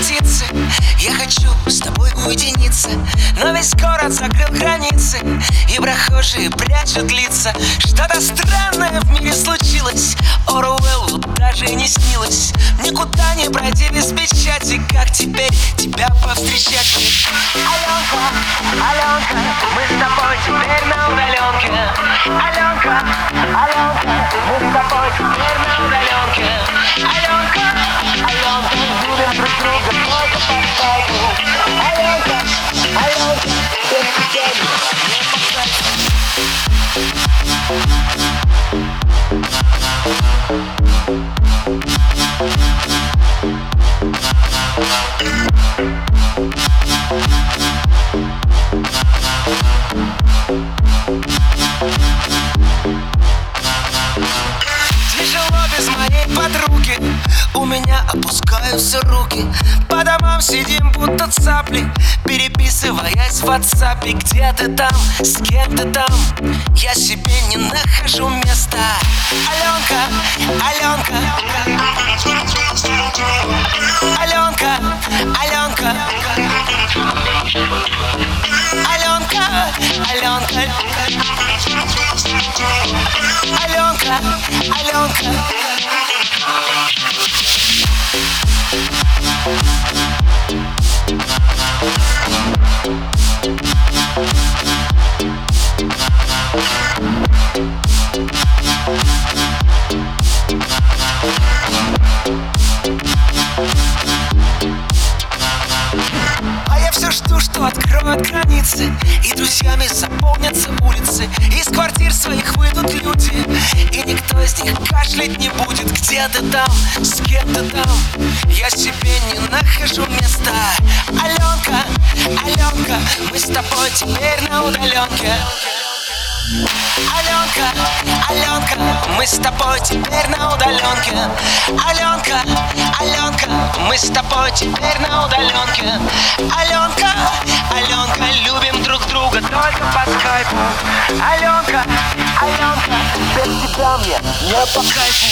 птицы. Я хочу с тобой уединиться Но весь город закрыл границы И прохожие прячут лица. Что-то странное в мире случилось Оруэллу даже не снилось. Никуда не пройти без печати Как теперь тебя повстречать. Аленка, Аленка Мы с тобой теперь на удаленке. Аленка, Аленка Мы с тобой теперь на удаленке. Аленка подруги. У меня опускаются руки. По домам сидим будто цапли. Переписываясь в WhatsApp Где ты там, с кем ты там? Я себе не нахожу места. Аленка, Аленка Аленка, Аленка Аленка, Аленка Аленка, Аленка Из квартир своих выйдут люди И никто из них кашлять не будет Где ты там, с кем ты там. Я себе не нахожу места. Аленка, Аленка Мы с тобой теперь на удаленке. Аленка, Аленка, мы с тобой теперь на удаленке. Аленка, Аленка, мы с тобой теперь на удаленке. Аленка, тебя мне не по кайфу